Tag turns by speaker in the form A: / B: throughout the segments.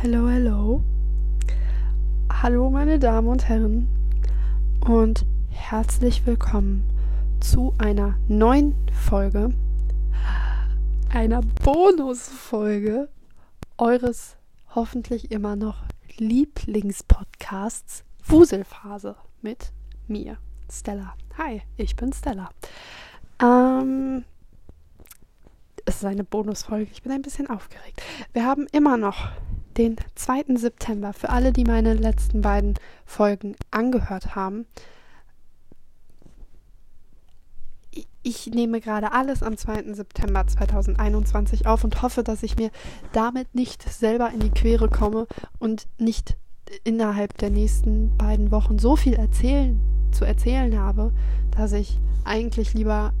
A: Hello, hello. Hallo, meine Damen und Herren. Und herzlich willkommen zu einer neuen Folge, einer Bonusfolge eures hoffentlich immer noch Lieblingspodcasts Wuselphase mit mir, Stella. Hi, ich bin Stella. Ähm, es ist eine Bonusfolge. Ich bin ein bisschen aufgeregt. Wir haben immer noch den 2. September. Für alle, die meine letzten beiden Folgen angehört haben. Ich nehme gerade alles am 2. September 2021 auf und hoffe, dass ich mir damit nicht selber in die Quere komme und nicht innerhalb der nächsten beiden Wochen so viel erzählen, zu erzählen habe, dass ich eigentlich lieber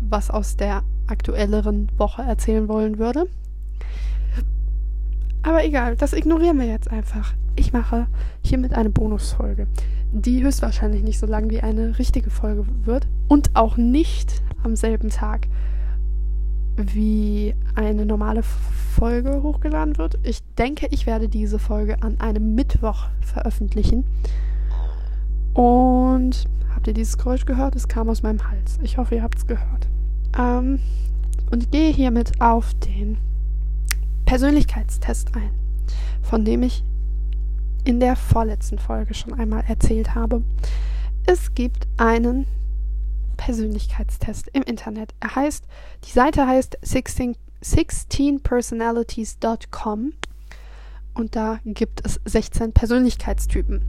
A: was aus der aktuelleren Woche erzählen wollen würde. Aber egal, das ignorieren wir jetzt einfach. Ich mache hiermit eine Bonusfolge, die höchstwahrscheinlich nicht so lang wie eine richtige Folge wird und auch nicht am selben Tag wie eine normale Folge hochgeladen wird. Ich denke, ich werde diese Folge an einem Mittwoch veröffentlichen. Und habt ihr dieses Geräusch gehört? Es kam aus meinem Hals. Ich hoffe, ihr habt es gehört. Ähm, und gehe hiermit auf den Persönlichkeitstest ein, von dem ich in der vorletzten Folge schon einmal erzählt habe. Es gibt einen Persönlichkeitstest im Internet. Er heißt, die Seite heißt 16, 16personalities.com und da gibt es 16 Persönlichkeitstypen,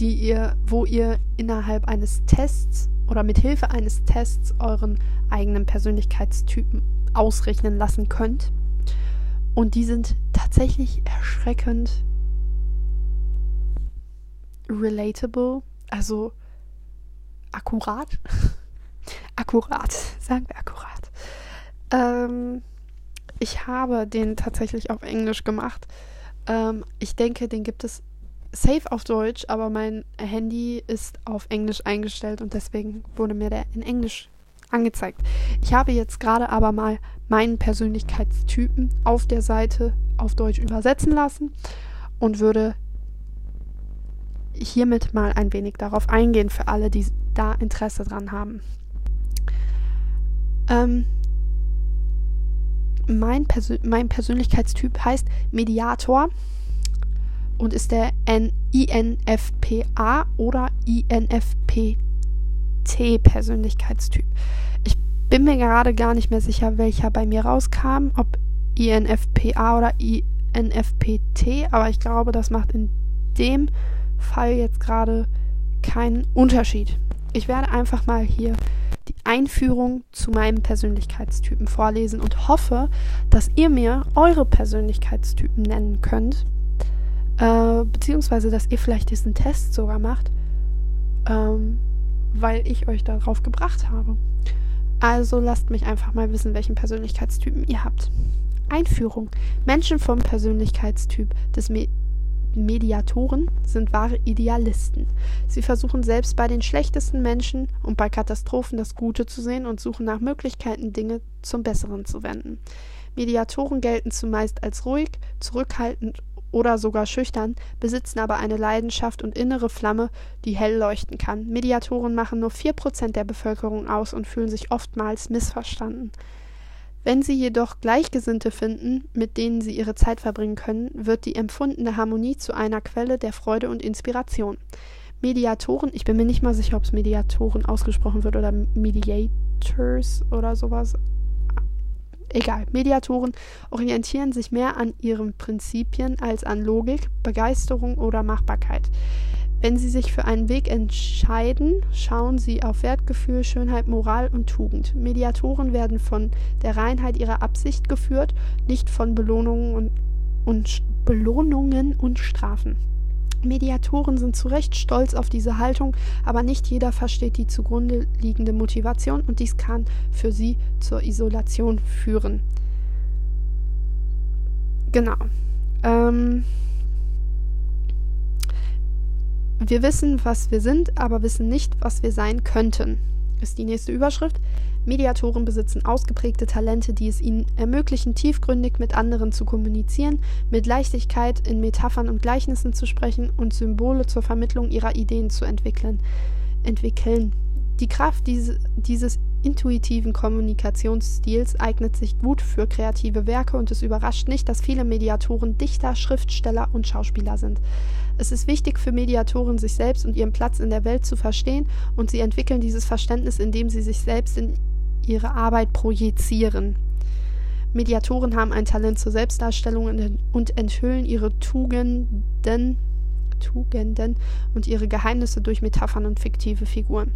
A: die ihr, wo ihr innerhalb eines Tests oder mit Hilfe eines Tests euren eigenen Persönlichkeitstypen ausrechnen lassen könnt. Und die sind tatsächlich erschreckend relatable, also akkurat. akkurat, sagen wir akkurat. Ähm, ich habe den tatsächlich auf Englisch gemacht. Ähm, ich denke, den gibt es safe auf Deutsch, aber mein Handy ist auf Englisch eingestellt und deswegen wurde mir der in Englisch angezeigt. Ich habe jetzt gerade aber mal meinen Persönlichkeitstypen auf der Seite auf Deutsch übersetzen lassen und würde hiermit mal ein wenig darauf eingehen für alle, die da Interesse dran haben. Ähm, mein, Persön mein Persönlichkeitstyp heißt Mediator und ist der INFPA oder INFPT Persönlichkeitstyp. Ich bin mir gerade gar nicht mehr sicher, welcher bei mir rauskam, ob INFPA oder INFPT, aber ich glaube, das macht in dem Fall jetzt gerade keinen Unterschied. Ich werde einfach mal hier die Einführung zu meinem Persönlichkeitstypen vorlesen und hoffe, dass ihr mir eure Persönlichkeitstypen nennen könnt äh, beziehungsweise, dass ihr vielleicht diesen Test sogar macht, ähm, weil ich euch darauf gebracht habe. Also lasst mich einfach mal wissen, welchen Persönlichkeitstypen ihr habt. Einführung. Menschen vom Persönlichkeitstyp des Me Mediatoren sind wahre Idealisten. Sie versuchen selbst bei den schlechtesten Menschen und bei Katastrophen das Gute zu sehen und suchen nach Möglichkeiten, Dinge zum Besseren zu wenden. Mediatoren gelten zumeist als ruhig, zurückhaltend oder sogar schüchtern, besitzen aber eine Leidenschaft und innere Flamme, die hell leuchten kann. Mediatoren machen nur 4% der Bevölkerung aus und fühlen sich oftmals missverstanden. Wenn sie jedoch Gleichgesinnte finden, mit denen sie ihre Zeit verbringen können, wird die empfundene Harmonie zu einer Quelle der Freude und Inspiration. Mediatoren, ich bin mir nicht mal sicher, ob es Mediatoren ausgesprochen wird oder Mediators oder sowas, Egal, Mediatoren orientieren sich mehr an ihren Prinzipien als an Logik, Begeisterung oder Machbarkeit. Wenn sie sich für einen Weg entscheiden, schauen sie auf Wertgefühl, Schönheit, Moral und Tugend. Mediatoren werden von der Reinheit ihrer Absicht geführt, nicht von Belohnungen und, und Belohnungen und Strafen. Mediatoren sind zu Recht stolz auf diese Haltung, aber nicht jeder versteht die zugrunde liegende Motivation und dies kann für sie zur Isolation führen. Genau. Ähm wir wissen, was wir sind, aber wissen nicht, was wir sein könnten. ist die nächste Überschrift. Mediatoren besitzen ausgeprägte Talente, die es ihnen ermöglichen, tiefgründig mit anderen zu kommunizieren, mit Leichtigkeit in Metaphern und Gleichnissen zu sprechen und Symbole zur Vermittlung ihrer Ideen zu entwickeln. entwickeln. Die Kraft diese, dieses intuitiven Kommunikationsstils eignet sich gut für kreative Werke und es überrascht nicht, dass viele Mediatoren Dichter, Schriftsteller und Schauspieler sind. Es ist wichtig für Mediatoren, sich selbst und ihren Platz in der Welt zu verstehen und sie entwickeln dieses Verständnis, indem sie sich selbst in ihre Arbeit projizieren. Mediatoren haben ein Talent zur Selbstdarstellung und enthüllen ihre Tugenden, Tugenden und ihre Geheimnisse durch Metaphern und fiktive Figuren.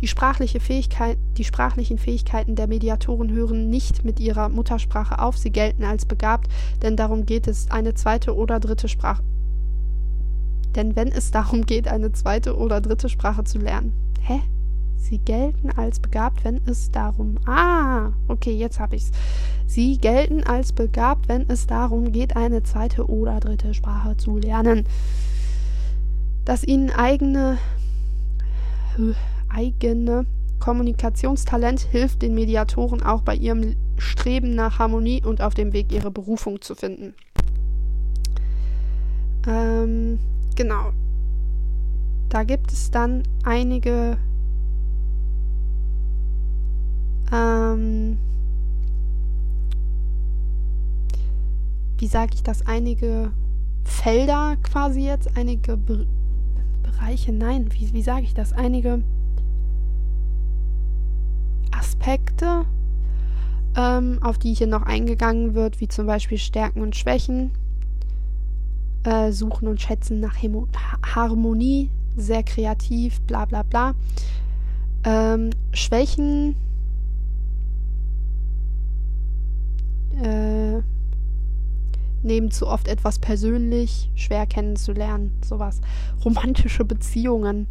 A: Die, sprachliche die sprachlichen Fähigkeiten der Mediatoren hören nicht mit ihrer Muttersprache auf, sie gelten als begabt, denn darum geht es, eine zweite oder dritte Sprache. Denn wenn es darum geht, eine zweite oder dritte Sprache zu lernen. Hä? Sie gelten als begabt, wenn es darum. Ah, okay, jetzt habe ich's. Sie gelten als begabt, wenn es darum geht, eine zweite oder dritte Sprache zu lernen. Das ihnen eigene eigene Kommunikationstalent hilft den Mediatoren auch bei ihrem Streben nach Harmonie und auf dem Weg ihre Berufung zu finden. Ähm, genau. Da gibt es dann einige ähm, wie sage ich das, einige Felder quasi jetzt, einige Be Bereiche, nein, wie, wie sage ich das, einige Aspekte, ähm, auf die hier noch eingegangen wird, wie zum Beispiel Stärken und Schwächen, äh, Suchen und Schätzen nach Hemo Harmonie, sehr kreativ, bla bla bla. Ähm, Schwächen äh, nehmen zu oft etwas persönlich, schwer kennenzulernen, sowas. Romantische Beziehungen.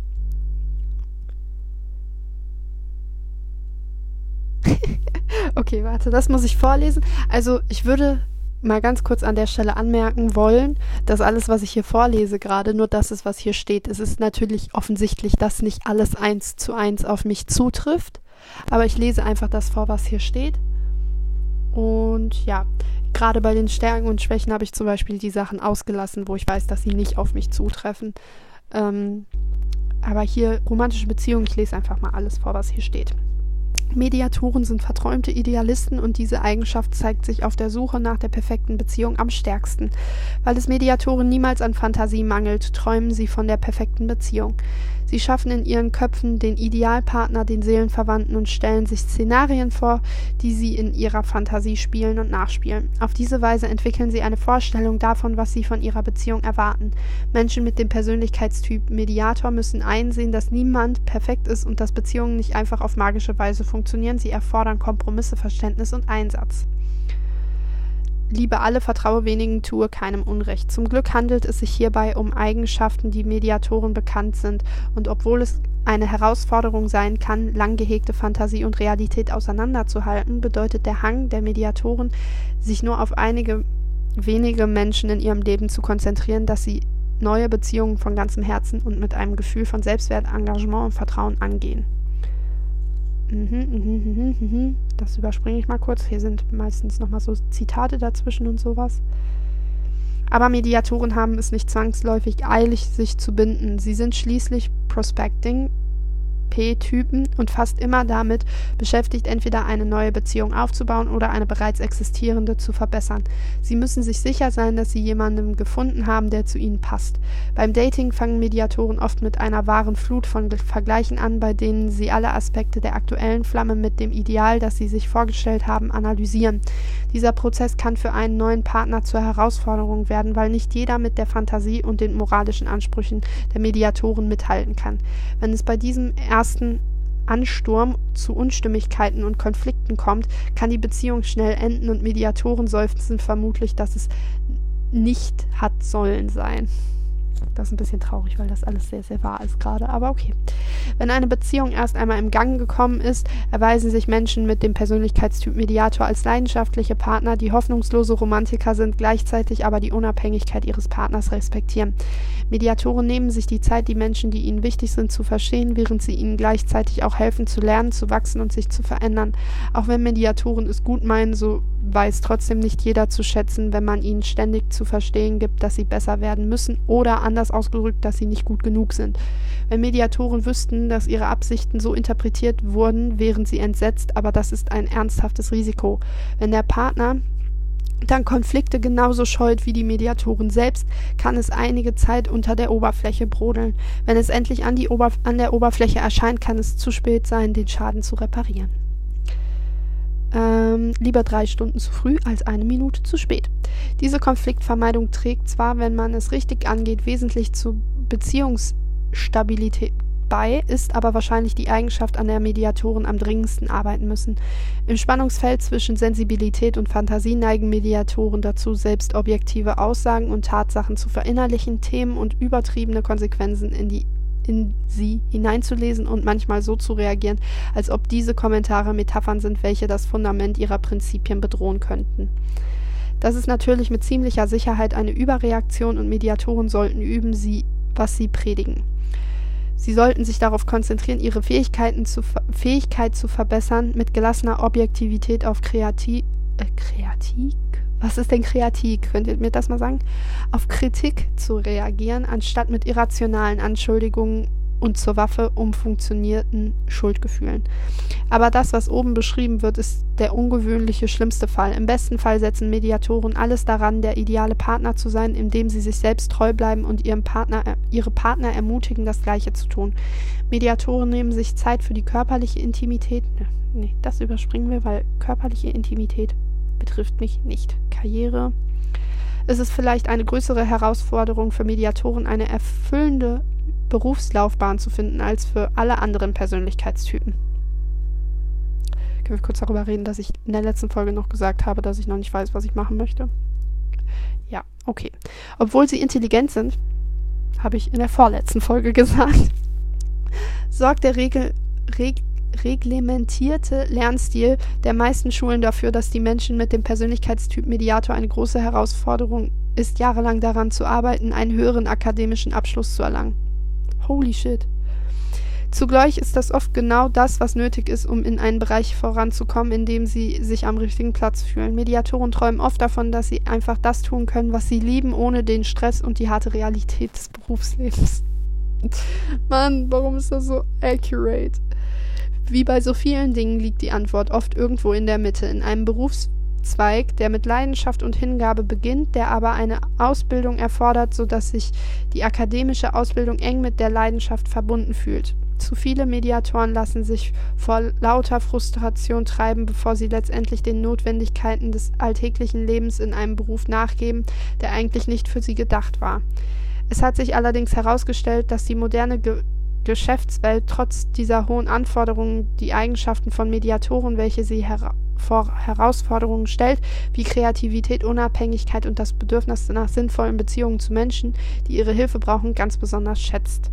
A: okay, warte, das muss ich vorlesen. Also, ich würde mal ganz kurz an der Stelle anmerken wollen, dass alles, was ich hier vorlese, gerade nur das ist, was hier steht. Es ist natürlich offensichtlich, dass nicht alles eins zu eins auf mich zutrifft, aber ich lese einfach das vor, was hier steht. Und ja, gerade bei den Stärken und Schwächen habe ich zum Beispiel die Sachen ausgelassen, wo ich weiß, dass sie nicht auf mich zutreffen. Ähm, aber hier romantische Beziehungen, ich lese einfach mal alles vor, was hier steht. Mediatoren sind verträumte Idealisten und diese Eigenschaft zeigt sich auf der Suche nach der perfekten Beziehung am stärksten. Weil es Mediatoren niemals an Fantasie mangelt, träumen sie von der perfekten Beziehung. Sie schaffen in ihren Köpfen den Idealpartner, den Seelenverwandten und stellen sich Szenarien vor, die sie in ihrer Fantasie spielen und nachspielen. Auf diese Weise entwickeln sie eine Vorstellung davon, was sie von ihrer Beziehung erwarten. Menschen mit dem Persönlichkeitstyp Mediator müssen einsehen, dass niemand perfekt ist und dass Beziehungen nicht einfach auf magische Weise funktionieren. Sie erfordern Kompromisse, Verständnis und Einsatz. Liebe alle, vertraue wenigen, tue keinem Unrecht. Zum Glück handelt es sich hierbei um Eigenschaften, die Mediatoren bekannt sind, und obwohl es eine Herausforderung sein kann, lang gehegte Fantasie und Realität auseinanderzuhalten, bedeutet der Hang der Mediatoren, sich nur auf einige wenige Menschen in ihrem Leben zu konzentrieren, dass sie neue Beziehungen von ganzem Herzen und mit einem Gefühl von Selbstwert, Engagement und Vertrauen angehen. Mhm, mhm, mhm. Das überspringe ich mal kurz. Hier sind meistens nochmal so Zitate dazwischen und sowas. Aber Mediatoren haben es nicht zwangsläufig eilig, sich zu binden. Sie sind schließlich Prospecting, P-Typen und fast immer damit beschäftigt, entweder eine neue Beziehung aufzubauen oder eine bereits existierende zu verbessern. Sie müssen sich sicher sein, dass sie jemanden gefunden haben, der zu ihnen passt. Beim Dating fangen Mediatoren oft mit einer wahren Flut von Vergleichen an, bei denen sie alle Aspekte der aktuellen Flamme mit dem Ideal, das sie sich vorgestellt haben, analysieren. Dieser Prozess kann für einen neuen Partner zur Herausforderung werden, weil nicht jeder mit der Fantasie und den moralischen Ansprüchen der Mediatoren mithalten kann. Wenn es bei diesem ersten Ansturm zu Unstimmigkeiten und Konflikten kommt, kann die Beziehung schnell enden und Mediatoren seufzen vermutlich, dass es nicht hat sollen sein. Das ist ein bisschen traurig, weil das alles sehr, sehr wahr ist gerade, aber okay. Wenn eine Beziehung erst einmal im Gang gekommen ist, erweisen sich Menschen mit dem Persönlichkeitstyp Mediator als leidenschaftliche Partner, die hoffnungslose Romantiker sind, gleichzeitig aber die Unabhängigkeit ihres Partners respektieren. Mediatoren nehmen sich die Zeit, die Menschen, die ihnen wichtig sind, zu verstehen, während sie ihnen gleichzeitig auch helfen zu lernen, zu wachsen und sich zu verändern. Auch wenn Mediatoren es gut meinen, so weiß trotzdem nicht jeder zu schätzen, wenn man ihnen ständig zu verstehen gibt, dass sie besser werden müssen oder anders ausgedrückt, dass sie nicht gut genug sind. Wenn Mediatoren wüssten, dass ihre Absichten so interpretiert wurden, wären sie entsetzt, aber das ist ein ernsthaftes Risiko. Wenn der Partner dann Konflikte genauso scheut wie die Mediatoren selbst, kann es einige Zeit unter der Oberfläche brodeln. Wenn es endlich an, an der Oberfläche erscheint, kann es zu spät sein, den Schaden zu reparieren. Ähm, lieber drei Stunden zu früh als eine Minute zu spät. Diese Konfliktvermeidung trägt zwar, wenn man es richtig angeht, wesentlich zu Beziehungsstabilität bei, ist aber wahrscheinlich die Eigenschaft, an der Mediatoren am dringendsten arbeiten müssen. Im Spannungsfeld zwischen Sensibilität und Fantasie neigen Mediatoren dazu, selbst objektive Aussagen und Tatsachen zu verinnerlichen, Themen und übertriebene Konsequenzen in die in sie hineinzulesen und manchmal so zu reagieren, als ob diese Kommentare Metaphern sind, welche das Fundament ihrer Prinzipien bedrohen könnten. Das ist natürlich mit ziemlicher Sicherheit eine Überreaktion und Mediatoren sollten üben, sie, was sie predigen. Sie sollten sich darauf konzentrieren, ihre Fähigkeiten zu, Fähigkeit zu verbessern, mit gelassener Objektivität auf Kreativ, äh, Kreativ, was ist denn Kreativ? Könnt ihr mir das mal sagen? Auf Kritik zu reagieren, anstatt mit irrationalen Anschuldigungen und zur Waffe umfunktionierten Schuldgefühlen. Aber das, was oben beschrieben wird, ist der ungewöhnliche schlimmste Fall. Im besten Fall setzen Mediatoren alles daran, der ideale Partner zu sein, indem sie sich selbst treu bleiben und ihrem Partner, ihre Partner ermutigen, das Gleiche zu tun. Mediatoren nehmen sich Zeit für die körperliche Intimität. Nee, das überspringen wir, weil körperliche Intimität betrifft mich nicht. Karriere. Es ist vielleicht eine größere Herausforderung für Mediatoren, eine erfüllende Berufslaufbahn zu finden, als für alle anderen Persönlichkeitstypen. Können wir kurz darüber reden, dass ich in der letzten Folge noch gesagt habe, dass ich noch nicht weiß, was ich machen möchte? Ja, okay. Obwohl sie intelligent sind, habe ich in der vorletzten Folge gesagt, sorgt der Regel, Reg reglementierte Lernstil der meisten Schulen dafür, dass die Menschen mit dem Persönlichkeitstyp Mediator eine große Herausforderung ist, jahrelang daran zu arbeiten, einen höheren akademischen Abschluss zu erlangen. Holy shit. Zugleich ist das oft genau das, was nötig ist, um in einen Bereich voranzukommen, in dem sie sich am richtigen Platz fühlen. Mediatoren träumen oft davon, dass sie einfach das tun können, was sie lieben, ohne den Stress und die harte Realität des Berufslebens. Mann, warum ist das so accurate? Wie bei so vielen Dingen liegt die Antwort oft irgendwo in der Mitte, in einem Berufszweig, der mit Leidenschaft und Hingabe beginnt, der aber eine Ausbildung erfordert, so dass sich die akademische Ausbildung eng mit der Leidenschaft verbunden fühlt. Zu viele Mediatoren lassen sich vor lauter Frustration treiben, bevor sie letztendlich den Notwendigkeiten des alltäglichen Lebens in einem Beruf nachgeben, der eigentlich nicht für sie gedacht war. Es hat sich allerdings herausgestellt, dass die moderne Ge Geschäftswelt trotz dieser hohen Anforderungen die Eigenschaften von Mediatoren, welche sie hera vor Herausforderungen stellt, wie Kreativität, Unabhängigkeit und das Bedürfnis nach sinnvollen Beziehungen zu Menschen, die ihre Hilfe brauchen, ganz besonders schätzt.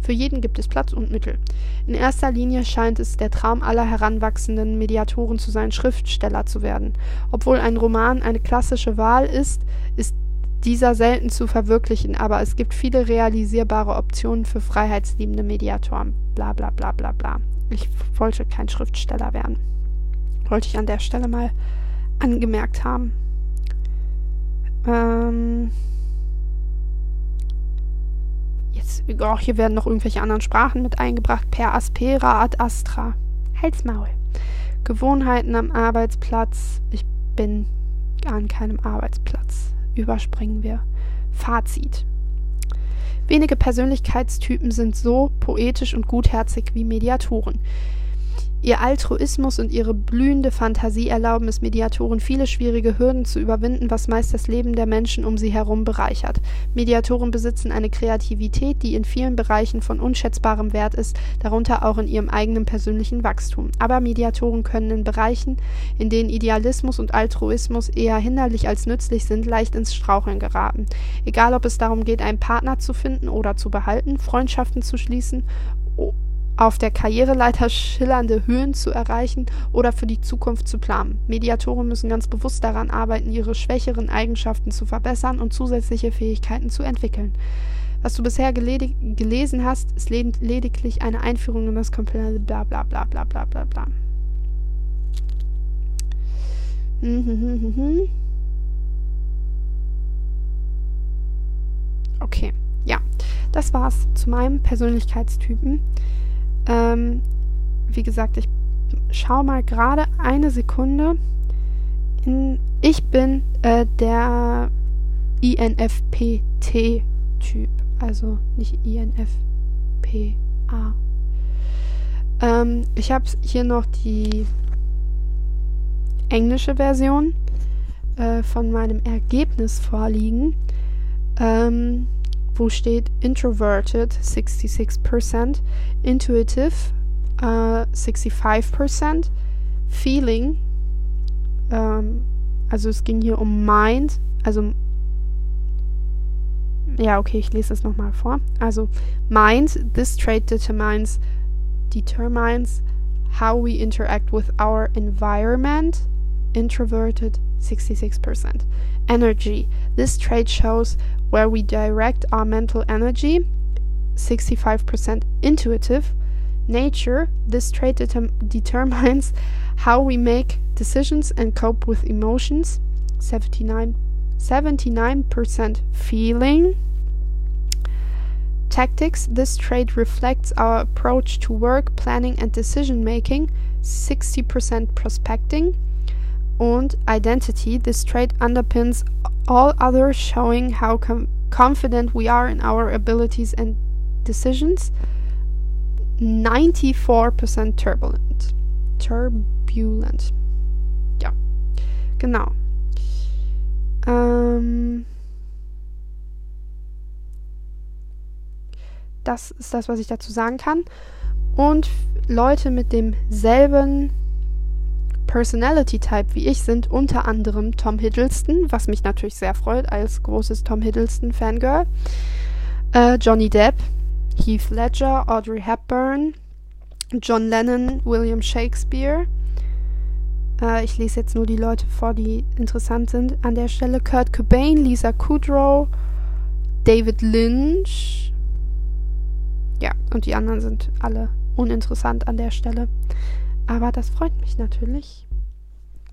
A: Für jeden gibt es Platz und Mittel. In erster Linie scheint es der Traum aller heranwachsenden Mediatoren zu sein, Schriftsteller zu werden. Obwohl ein Roman eine klassische Wahl ist, ist dieser selten zu verwirklichen, aber es gibt viele realisierbare Optionen für freiheitsliebende Mediatoren. Bla bla bla bla bla. Ich wollte kein Schriftsteller werden. Wollte ich an der Stelle mal angemerkt haben. Ähm jetzt, oh, hier werden noch irgendwelche anderen Sprachen mit eingebracht. Per aspera ad astra. Halsmaul. Gewohnheiten am Arbeitsplatz. Ich bin an keinem Arbeitsplatz überspringen wir. Fazit. Wenige Persönlichkeitstypen sind so poetisch und gutherzig wie Mediatoren. Ihr Altruismus und ihre blühende Fantasie erlauben es Mediatoren, viele schwierige Hürden zu überwinden, was meist das Leben der Menschen um sie herum bereichert. Mediatoren besitzen eine Kreativität, die in vielen Bereichen von unschätzbarem Wert ist, darunter auch in ihrem eigenen persönlichen Wachstum. Aber Mediatoren können in Bereichen, in denen Idealismus und Altruismus eher hinderlich als nützlich sind, leicht ins Straucheln geraten. Egal ob es darum geht, einen Partner zu finden oder zu behalten, Freundschaften zu schließen auf der Karriereleiter schillernde Höhen zu erreichen oder für die Zukunft zu planen. Mediatoren müssen ganz bewusst daran arbeiten, ihre schwächeren Eigenschaften zu verbessern und zusätzliche Fähigkeiten zu entwickeln. Was du bisher gelesen hast, ist lediglich eine Einführung in das komplette bla bla bla bla bla bla bla. Okay, ja, das war's zu meinem Persönlichkeitstypen. Ähm, wie gesagt, ich schau mal gerade eine Sekunde. In, ich bin äh, der INFPT-Typ, also nicht INFPA. Ähm, ich habe hier noch die englische Version äh, von meinem Ergebnis vorliegen, ähm, wo steht Introverted 66%, Intuitive uh, 65%, Feeling, ähm, also es ging hier um Mind, also ja, okay, ich lese das nochmal vor. Also Mind, this trait determines determines how we interact with our environment. Introverted 66%. Energy, this trait shows where we direct our mental energy. 65% intuitive. Nature, this trait det determines how we make decisions and cope with emotions. 79, 79% feeling. Tactics, this trait reflects our approach to work, planning, and decision making. 60% prospecting. And identity, this trait underpins all others, showing how com confident we are in our abilities and Decisions 94% turbulent. Turbulent. Ja, genau. Ähm, das ist das, was ich dazu sagen kann. Und Leute mit demselben Personality Type wie ich sind unter anderem Tom Hiddleston, was mich natürlich sehr freut als großes Tom Hiddleston Fangirl. Äh, Johnny Depp, Heath Ledger, Audrey Hepburn, John Lennon, William Shakespeare. Äh, ich lese jetzt nur die Leute vor, die interessant sind. An der Stelle Kurt Cobain, Lisa Kudrow, David Lynch. Ja, und die anderen sind alle uninteressant an der Stelle. Aber das freut mich natürlich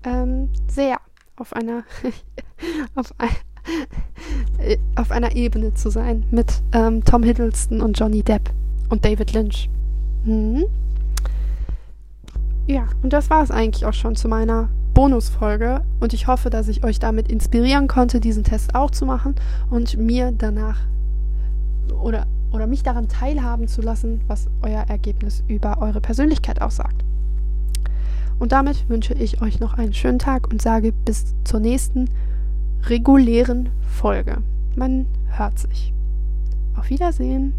A: ähm, sehr auf einer auf, ein, auf einer Ebene zu sein mit ähm, Tom Hiddleston und Johnny Depp und David Lynch. Mhm. Ja, und das war es eigentlich auch schon zu meiner Bonusfolge und ich hoffe, dass ich euch damit inspirieren konnte, diesen Test auch zu machen und mir danach oder, oder mich daran teilhaben zu lassen, was euer Ergebnis über eure Persönlichkeit aussagt. Und damit wünsche ich euch noch einen schönen Tag und sage bis zur nächsten regulären Folge. Man hört sich. Auf Wiedersehen.